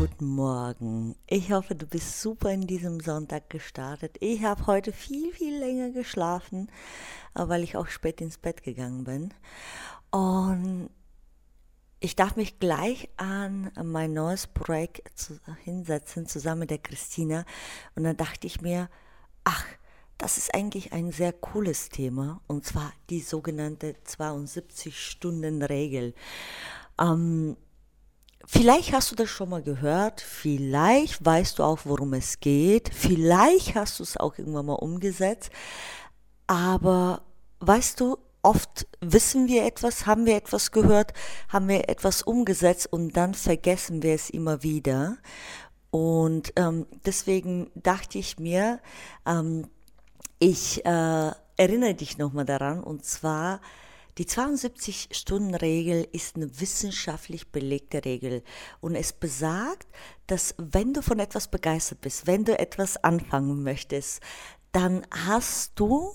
Guten Morgen. Ich hoffe, du bist super in diesem Sonntag gestartet. Ich habe heute viel, viel länger geschlafen, weil ich auch spät ins Bett gegangen bin. Und ich darf mich gleich an mein neues Projekt hinsetzen, zusammen mit der Christina. Und dann dachte ich mir, ach, das ist eigentlich ein sehr cooles Thema, und zwar die sogenannte 72-Stunden-Regel. Ähm, vielleicht hast du das schon mal gehört, vielleicht weißt du auch, worum es geht, vielleicht hast du es auch irgendwann mal umgesetzt, aber weißt du, oft wissen wir etwas, haben wir etwas gehört, haben wir etwas umgesetzt und dann vergessen wir es immer wieder. Und ähm, deswegen dachte ich mir, ähm, ich äh, erinnere dich nochmal daran, und zwar, die 72-Stunden-Regel ist eine wissenschaftlich belegte Regel. Und es besagt, dass wenn du von etwas begeistert bist, wenn du etwas anfangen möchtest, dann hast du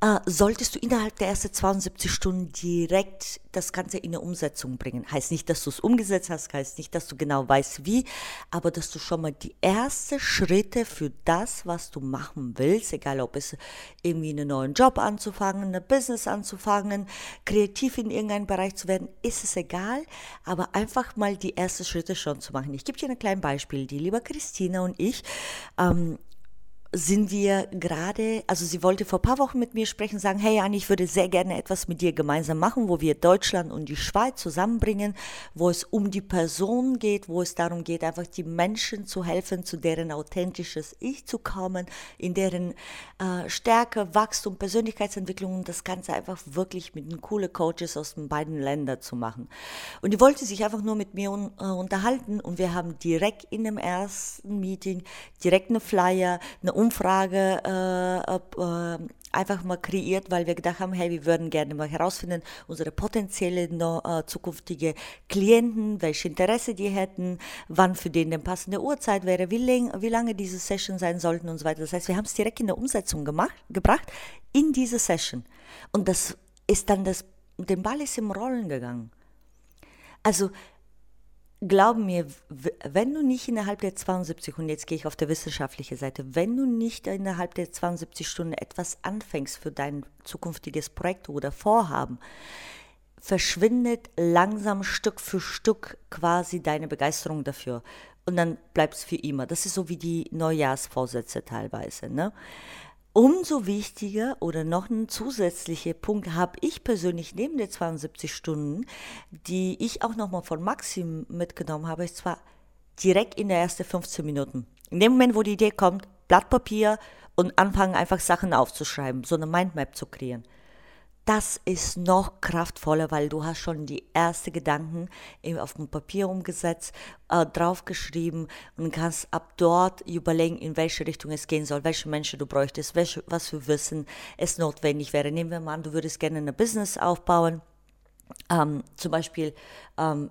äh, solltest du innerhalb der ersten 72 Stunden direkt das Ganze in eine Umsetzung bringen. Heißt nicht, dass du es umgesetzt hast, heißt nicht, dass du genau weißt wie, aber dass du schon mal die ersten Schritte für das, was du machen willst, egal ob es irgendwie einen neuen Job anzufangen, ein Business anzufangen, kreativ in irgendeinem Bereich zu werden, ist es egal, aber einfach mal die ersten Schritte schon zu machen. Ich gebe dir ein kleines Beispiel. Die liebe Christina und ich ähm, sind wir gerade, also sie wollte vor ein paar Wochen mit mir sprechen, sagen, hey Anni, ich würde sehr gerne etwas mit dir gemeinsam machen, wo wir Deutschland und die Schweiz zusammenbringen, wo es um die Person geht, wo es darum geht, einfach die Menschen zu helfen, zu deren authentisches Ich zu kommen, in deren äh, Stärke, Wachstum, Persönlichkeitsentwicklung und das Ganze einfach wirklich mit den coolen Coaches aus den beiden Ländern zu machen. Und die wollte sich einfach nur mit mir un, äh, unterhalten und wir haben direkt in dem ersten Meeting direkt eine Flyer, eine Umfrage äh, äh, einfach mal kreiert, weil wir gedacht haben, hey, wir würden gerne mal herausfinden, unsere potenziellen äh, zukünftige Klienten, welche Interesse die hätten, wann für den eine passende Uhrzeit wäre, wie, wie lange diese Session sein sollten und so weiter. Das heißt, wir haben es direkt in der Umsetzung gemacht, gebracht, in diese Session. Und das ist dann das, den Ball ist im Rollen gegangen. Also glaub mir, wenn du nicht innerhalb der 72, und jetzt gehe ich auf der wissenschaftlichen Seite, wenn du nicht innerhalb der 72 Stunden etwas anfängst für dein zukünftiges Projekt oder Vorhaben, verschwindet langsam Stück für Stück quasi deine Begeisterung dafür. Und dann bleibt es für immer. Das ist so wie die Neujahrsvorsätze teilweise. Ne? Umso wichtiger oder noch ein zusätzlicher Punkt habe ich persönlich neben der 72 Stunden, die ich auch nochmal von Maxim mitgenommen habe, ist zwar direkt in der ersten 15 Minuten. In dem Moment, wo die Idee kommt, Blatt Papier und anfangen einfach Sachen aufzuschreiben, so eine Mindmap zu kreieren das ist noch kraftvoller, weil du hast schon die ersten Gedanken auf dem Papier umgesetzt, äh, draufgeschrieben und kannst ab dort überlegen, in welche Richtung es gehen soll, welche Menschen du bräuchtest, welche, was für Wissen es notwendig wäre. Nehmen wir mal an, du würdest gerne ein Business aufbauen. Ähm, zum Beispiel ähm,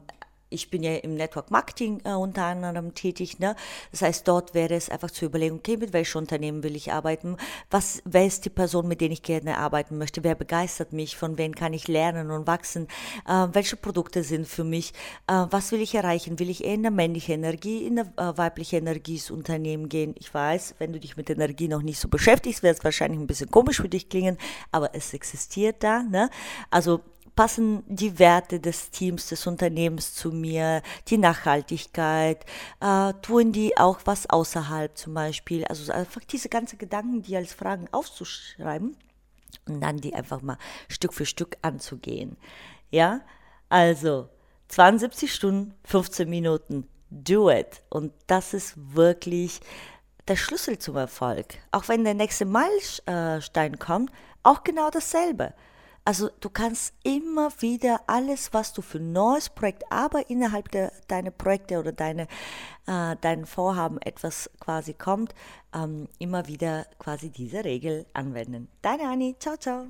ich bin ja im Network Marketing äh, unter anderem tätig. Ne? Das heißt, dort wäre es einfach zu überlegen, okay, mit welchem Unternehmen will ich arbeiten? Was, wer ist die Person, mit der ich gerne arbeiten möchte? Wer begeistert mich? Von wem kann ich lernen und wachsen? Äh, welche Produkte sind für mich? Äh, was will ich erreichen? Will ich eher in eine männliche Energie, in eine äh, weibliche Energie ins Unternehmen gehen? Ich weiß, wenn du dich mit Energie noch nicht so beschäftigst, wird es wahrscheinlich ein bisschen komisch für dich klingen, aber es existiert da. Ne? Also passen die Werte des Teams, des Unternehmens zu mir, die Nachhaltigkeit, äh, tun die auch was außerhalb zum Beispiel. Also einfach diese ganzen Gedanken, die als Fragen aufzuschreiben und dann die einfach mal Stück für Stück anzugehen. Ja, also 72 Stunden, 15 Minuten, do it. Und das ist wirklich der Schlüssel zum Erfolg. Auch wenn der nächste Meilenstein kommt, auch genau dasselbe. Also du kannst immer wieder alles, was du für ein neues Projekt, aber innerhalb der, deiner Projekte oder deine, äh, dein Vorhaben etwas quasi kommt, ähm, immer wieder quasi diese Regel anwenden. Deine Anni, ciao, ciao.